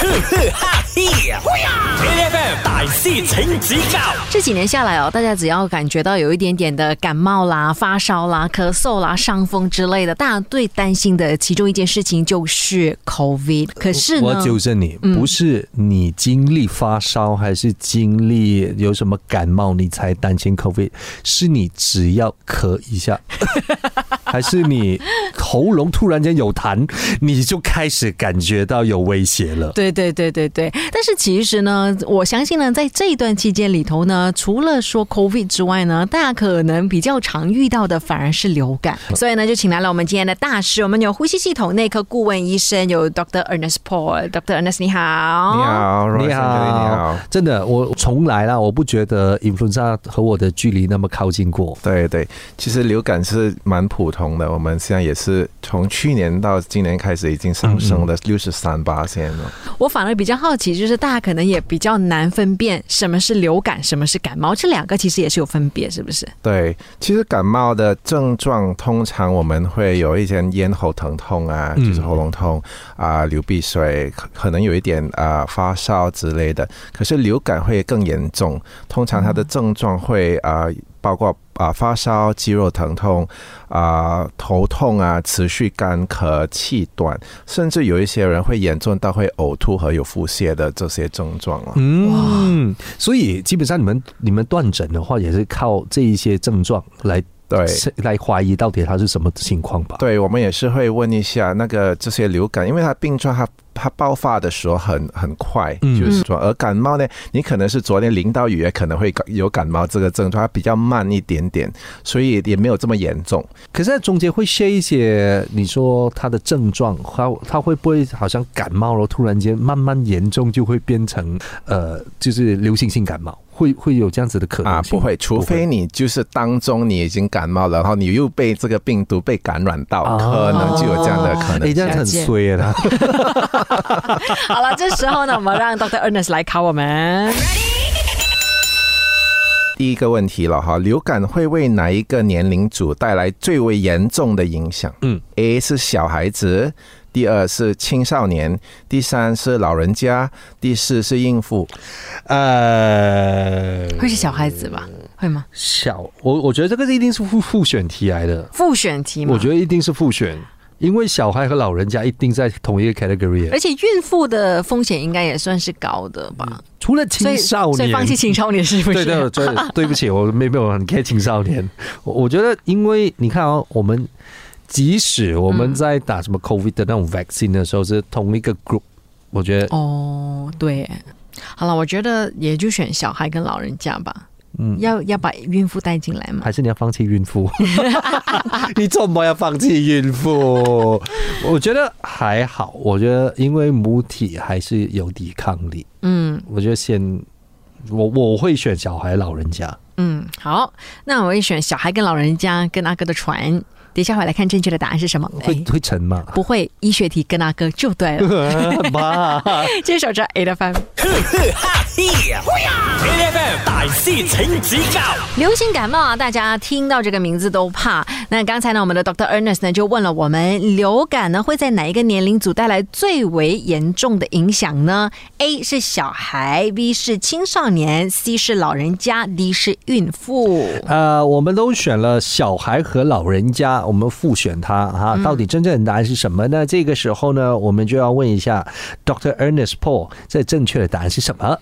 哈嘿呀！A F M 大师请指教。这几年下来哦，大家只要感觉到有一点点的感冒啦、发烧啦、咳嗽啦、伤风之类的，大家最担心的其中一件事情就是 COVID。可是我呢，纠正你，嗯不是你经历发烧还是经历有什么感冒你才担心 COVID，是你只要咳一下，还是你喉咙突然间有痰，你就开始感觉到有威胁了。对对对对对，但是其实呢，我相信呢，在这一段期间里头呢，除了说 COVID 之外呢，大家可能比较常遇到的反而是流感。所以呢，就请来了我们今天的大师，我们有呼吸系统内科顾问医生，有 Doctor Ernest Paul，Doctor Ernest 你好，你。好，你 Royce，你好好。，真的，我从来啦，我不觉得 influenza 和我的距离那么靠近过。对对，其实流感是蛮普通的，我们现在也是从去年到今年开始已经上升了六十三八线了。我反而比较好奇，就是大家可能也比较难分辨什么是流感，什么是感冒，这两个其实也是有分别，是不是？对，其实感冒的症状通常我们会有一些咽喉疼痛啊，嗯就是喉咙痛啊、流鼻水，可可能有一点啊、发烧之类的。可是流感会更严重，通常它的症状会啊、包括啊、发烧、肌肉疼痛啊、头痛啊、持续干咳、气短，甚至有一些人会严重到会呕吐和有腹泻的这些症状了。嗯，所以基本上你们你们断诊的话，也是靠这一些症状来对。来怀疑到底他是什么情况吧？对，我们也是会问一下那个这些流感，因为它病状它它爆发的时候很很快，嗯就是说，而感冒呢，你可能是昨天淋到雨，也可能会感有感冒这个症状，它比较慢一点点，所以也没有这么严重。可是在中间会 share 一些，你说它的症状，它它会不会好像感冒了，突然间慢慢严重，就会变成呃，就是流行性感冒，会会有这样子的可能啊，不会，除非你就是当中你已经感冒了，然后你又被这个病毒被感染到，啊可能就有这样的可哎，能这样子很衰啊！好了，这时候呢，我们让 Doctor Ernest 来考我们。第一个问题了哈，流感会为哪一个年龄组带来最为严重的影响？嗯，A 是小孩子，第二是青少年，第三是老人家，第四是孕妇。呃，会是小孩子吧？会吗？小我我觉得这个是一定是复复选题来的，复选题吗？我觉得一定是复选，因为小孩和老人家一定在同一个 category，而且孕妇的风险应该也算是高的吧？除了青少年，所以放弃青少年是不是？对对对，对不起，我没没有很 care 青少年。我我觉得，因为你看哦，我们即使我们在打什么 COVID 的那种 vaccine 的时候是同一个 group，我觉得哦，对。好了，我觉得也就选小孩跟老人家吧。嗯要要把孕妇带进来吗？还是你要放弃孕妇？你怎么要放弃孕妇？我觉得还好，我觉得因为母体还是有抵抗力，嗯我觉得先我我会选小孩、老人家。嗯，好，那我会选小孩跟老人家跟阿哥的船。等一下我来看正确的答案是什么？会哎会沉吗？不会，医学题跟阿哥就对了。妈，这首歌 A 的翻。大师请指教。流行感冒啊，大家听到这个名字都怕。那刚才呢，我们的 Doctor Ernest 呢就问了我们，流感呢会在哪一个年龄组带来最为严重的影响呢？A 是小孩，B 是青少年，C 是老人家，D 是孕妇。呃，我们都选了小孩和老人家，我们复选它哈，到底真正的答案是什么呢？这个时候呢，我们就要问一下 Doctor Ernest Paul，这正确的答案是什么？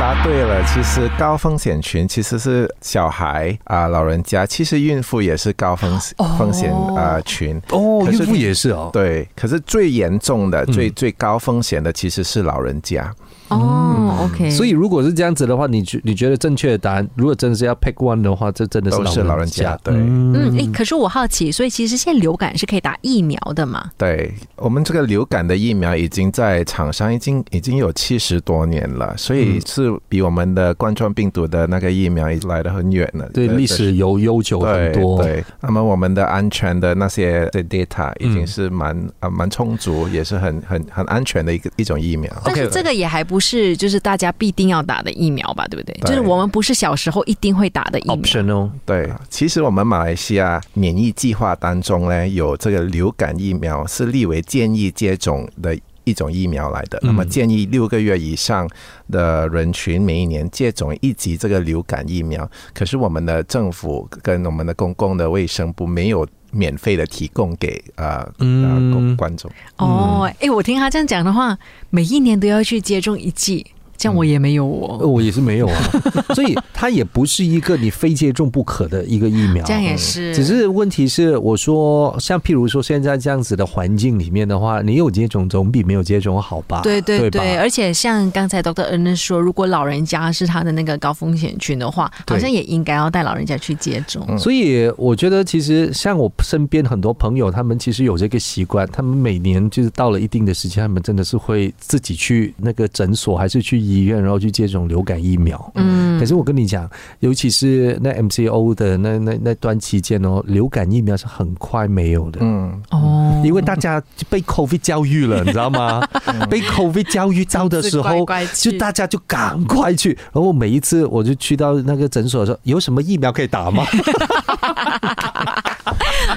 答对了，其实高风险群其实是小孩啊、老人家，其实孕妇也是高风风险啊、群。哦，孕妇也是哦。对，可是最严重的、嗯最最高风险的其实是老人家。哦，OK，所以如果是这样子的话，你觉你觉得正确的答案，如果真的是要 pick one 的话，这真的是都是老人家对嗯，哎，可是我好奇，所以其实现在流感是可以打疫苗的嘛？对我们这个流感的疫苗已经在厂商已经已经有七十多年了，所以嗯是比我们的冠状病毒的那个疫苗来的很远了。呃对历史有悠久很多。对对，那么我们的安全的那些的 data 已嗯经是蛮啊蛮充足，也是很很很安全的一个一种疫苗。但是 OK 这个也还不是就是大家必定要打的疫苗吧，对不对？对就是我们不是小时候一定会打的疫苗。optional 对，其实我们马来西亚免疫计划当中呢，有这个流感疫苗是立为建议接种的。一一种疫苗来的。那么建议六个月以上的人群每一年接种一剂这个流感疫苗。可是我们的政府跟我们的公共的卫生部没有免费的提供给呃呃观众。哦，哎，我听他这样讲的话，每一年都要去接种一剂。这样我也没有哦，我也是没有啊，所以它也不是一个你非接种不可的一个疫苗。这样也是，只是问题是，我说像譬如说现在这样子的环境里面的话，你有接种总比没有接种好吧？对对对，而且像刚才 Doctor N 说，如果老人家是他的那个高风险群的话，好像也应该要带老人家去接种。所以我觉得，其实像我身边很多朋友，他们其实有这个习惯，他们每年就是到了一定的时间，他们真的是会自己去那个诊所，还是去医院，然后去接种流感疫苗。嗯，可是我跟你讲，尤其是那 MCO 的那那那段期间哦，流感疫苗是很快没有的。嗯，哦，因为大家被 COVID 教育了，你知道吗？被 COVID 教育到的时候，就大家就赶快去。然后每一次我就去到那个诊所说，有什么疫苗可以打吗？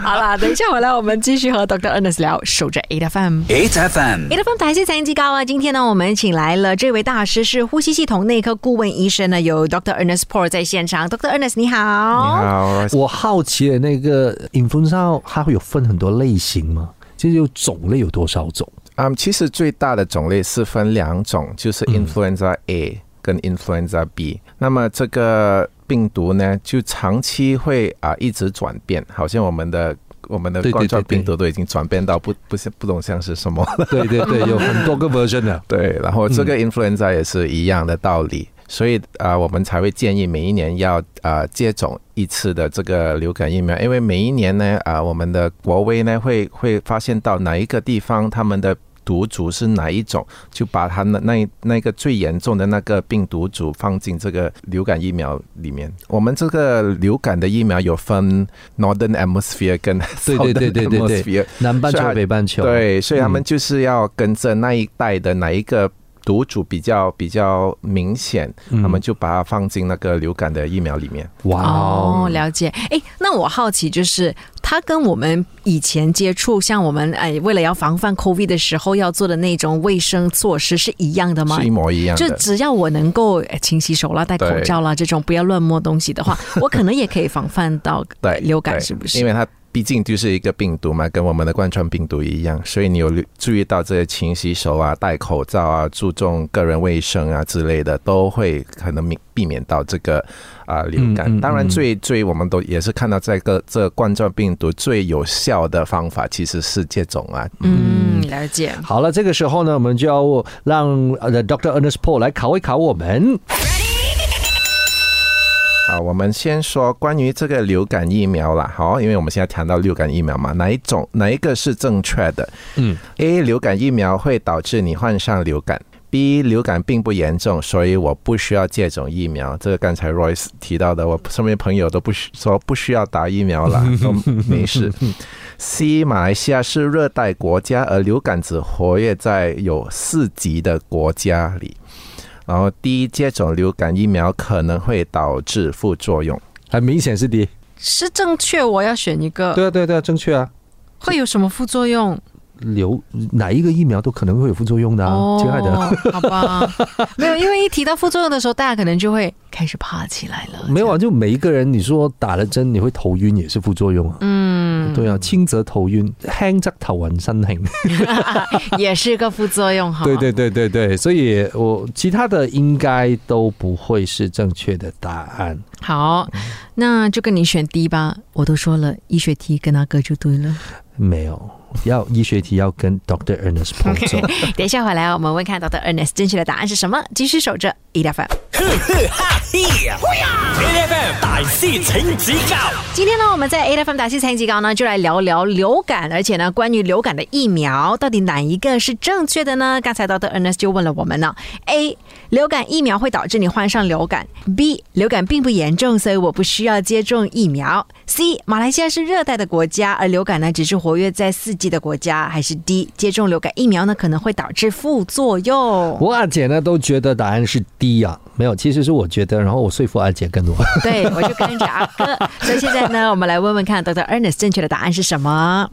好啦，等一下回来，我们继续和 Doctor Ernest 聊。守着 A F M，A F M，A F M 台系财经高啊！今天呢，我们请来了这位大师，是呼吸系统内科顾问医生呢，有 Doctor Ernest Paul 在现场。Doctor Ernest 你好，你好。我好奇的那个 influenza 它会有分很多类型吗？其实有种类有多少种？嗯，其实最大的种类是分两种，就是 influenza A 跟 influenza B。那么这个病毒呢，就长期会啊一直转变，好像我们的我们的冠状病毒都已经转变到不不像不懂像是什么了。对对对，有很多个 version 的。对，然后这个 influenza 也是一样的道理，所以啊，我们才会建议每一年要啊接种一次的这个流感疫苗，因为每一年呢啊，我们的国威呢会会发现到哪一个地方他们的。毒株是哪一种？就把它那那那个最严重的那个病毒株放进这个流感疫苗里面。我们这个流感的疫苗有分 Northern Atmosphere 跟 Southern 对对对 Atmosphere，南半球北半球。对，所以他们就是要跟着那一代的哪一个。毒株比较比较明显，他们就把它放进那个流感的疫苗里面。哇哦，了解。哎，那我好奇就是，它跟我们以前接触，像我们哎，为了要防范 COVID 的时候要做的那种卫生措施是一样的吗？是一模一样。就只要我能够勤洗手啦、戴口罩啦，这种不要乱摸东西的话，我可能也可以防范到 对流感，是不是？因为它。毕竟就是一个病毒嘛，跟我们的冠状病毒一样，所以你有注意到这些勤洗手啊、戴口罩啊、注重个人卫生啊之类的，都会可能避避免到这个啊流感。当然，最最我们都也是看到这个这冠状病毒最有效的方法其实是接种啊。嗯，了解。好了，这个时候呢，我们就要让呃 Dr. Ernest Paul 来考一考我们。好，我们先说关于这个流感疫苗啦。好，因为我们现在谈到流感疫苗嘛，哪一种哪一个是正确的？嗯，A 流感疫苗会导致你患上流感；B 流感并不严重，所以我不需要接种疫苗。这个刚才 Royce 提到的，我身边朋友都不需说不需要打疫苗了，都没事。C 马来西亚是热带国家，而流感只活跃在有四级的国家里。然后，第一接种流感疫苗可能会导致副作用，很明显是第一，是正确。我要选一个，对啊，对啊，对啊，正确啊。会有什么副作用？流哪一个疫苗都可能会有副作用的啊，亲爱的。好吧，没有，因为一提到副作用的时候，大家可能就会开始怕起来了。没有啊，就每一个人，你说打了针你会头晕也是副作用啊。嗯，对啊，轻则头晕，轻则头晕身轻，也是个副作用哈。对对对对对，所以我其他的应该都不会是正确的答案。好，那就跟你选 D 吧。我都说了，医学题跟他哥就对了。没有。要医学题要跟 Doctor Ernest 碰撞。等一下回来，我们问看 Doctor Ernest 正确的答案是什么？继续守着 E F M。A F M 大师请指教。今天呢，我们在 A F M 大师请指教呢，就来聊聊流感，而且呢，关于流感的疫苗，到底哪一个是正确的呢？刚才 Doctor Ernest 就问了我们呢：A 流感疫苗会导致你患上流感；B 流感并不严重，所以我不需要接种疫苗；C 马来西亚是热带的国家，而流感呢只是活跃在四季的国家；还是 D 接种流感疫苗呢可能会导致副作用？我阿姐呢都觉得答案是 D 啊，没有，其实是我觉得，然后我说服阿姐更多。对，我就跟着阿哥。所以现在呢，我们来问问看，Dr. Ernest 正确的答案是什么？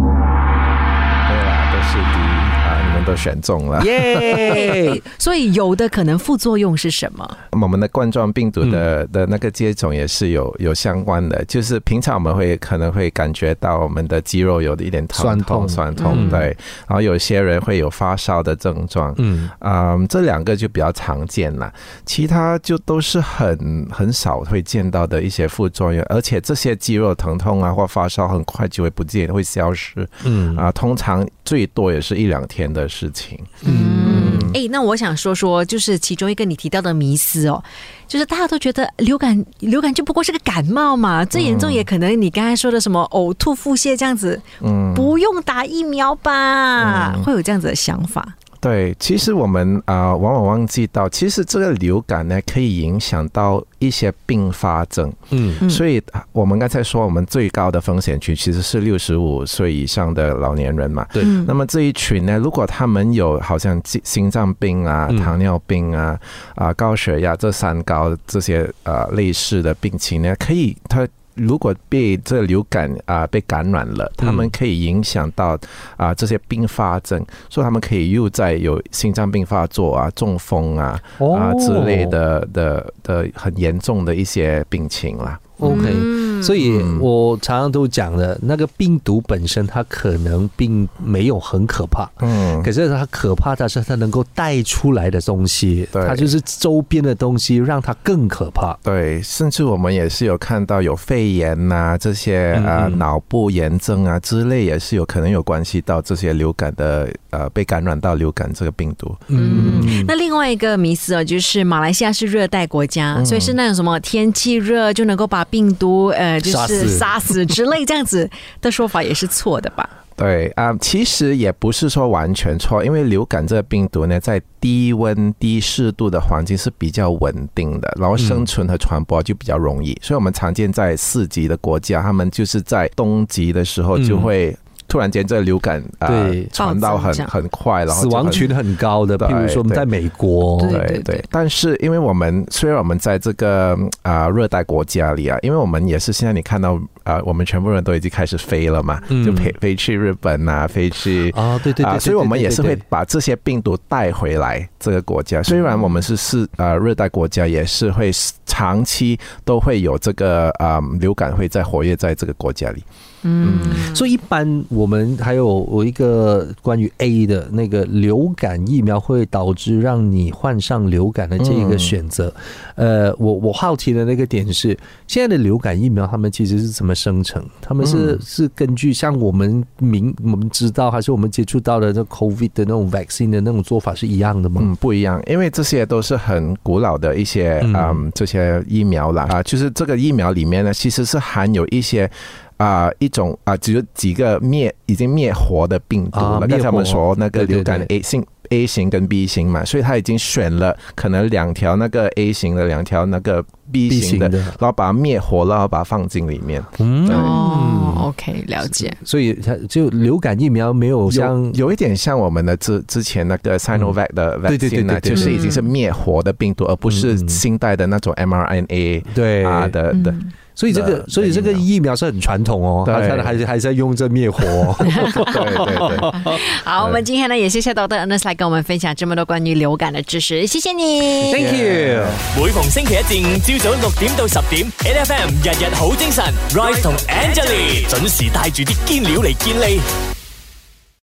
都选中了。耶！所以有的可能副作用是什么？我们的冠状病毒的的那个接种也是有有相关的，就是平常我们会可能会感觉到我们的肌肉有一点疼酸痛。痛酸痛，嗯。对，然后有些人会有发烧的症状，嗯，嗯，这两个就比较常见了，其他就都是很很少会见到的一些副作用，而且这些肌肉疼痛啊或发烧很快就会不见，会消失，嗯。啊，通常最多也是一两天的事情。嗯，哎，那我想说说，就是其中一个你提到的迷思哦，就是大家都觉得流感流感就不过是个感冒嘛，最严重也可能你刚才说的什么呕吐、腹泻这样子，嗯，不用打疫苗吧？会有这样子的想法？对，其实我们啊、往往忘记到，其实这个流感呢，可以影响到一些并发症。嗯嗯所以啊我们刚才说，我们最高的风险群其实是六十五岁以上的老年人嘛。对嗯那么这一群呢，如果他们有好像心心脏病啊、嗯糖尿病啊、啊高血压这三高这些呃类似的病情呢，可以他。如果被这流感啊、被感染了，他们可以影响到啊、这些并发症，所以他们可以又在有心脏病发作啊、中风啊哦啊之类的的的很严重的一些病情啦。，OK。嗯。所以嗯。我常常都讲的，那个病毒本身它可能并没有很可怕，嗯。可是它可怕的是它能够带出来的东西，对。它就是周边的东西让它更可怕。对，甚至我们也是有看到有肺炎呐、这些啊脑部炎症啊之类，也是有可能有关系到这些流感的呃被感染到流感这个病毒。嗯，那另外一个迷思哦，就是马来西亚是热带国家，嗯。所以是那种什么天气热就能够把病毒呃就是杀死杀死之类这样子 的说法也是错的吧？对啊、其实也不是说完全错，因为流感这个病毒呢，在低温低湿度的环境是比较稳定的，然后生存和传播就比较容易。所以我们常见在四级的国家，他们就是在冬季的时候就会突然间这个流感啊、传到很很快，然后死亡群很高的，对譬如说我们在美国，对对。对，但是因为我们虽然我们在这个啊、热带国家里啊，因为我们也是现在你看到啊、我们全部人都已经开始飞了嘛，嗯就飞飞去日本啊，飞去。啊，对对对啊，所以我们也是会把这些病毒带回来这个国家。虽然我们是是呃热带国家，也是会长期都会有这个啊、流感会在活跃在这个国家里。嗯，所以一般我们还有我一个关于 A 的那个流感疫苗会导致让你患上流感的这一个选择，呃，我我好奇的那个点是，现在的流感疫苗他们其实是怎么生成？他们是、嗯是根据像我们明我们知道，还是我们接触到的这 COVID 的那种 vaccine 的那种做法是一样的吗？嗯，不一样，因为这些都是很古老的一些嗯嗯这些疫苗啦啊，就是这个疫苗里面呢，其实是含有一些。啊、一种啊，只有几个灭已经灭活的病毒了。啊灭刚才我们说那个流感的 A 型 A 型跟 B 型嘛，所以他已经选了可能两条那个 A 型的，两条那个 B 型的，型的然后把它灭活了，然后把它放进里面。嗯哦，OK，了解。所以它就流感疫苗没有像有有一点像我们的之之前那个 Sinovac 的对对对 vaccine 呢，对对就是已经是灭活的病毒，而不是新代的那种 mRNA 对啊的的。嗯所以这个，所以这个疫苗是很传统哦，对它它还是还是在用这灭活哦、对对对，好，我们今天呢也谢谢 Dr. Ernest 来跟我们分享这么多关于流感的知识，谢谢你。Thank you。每逢星期一至五朝早六點到十點，N F M 日日好精神，Rise 同 Angelie 準時帶住啲堅料嚟健利。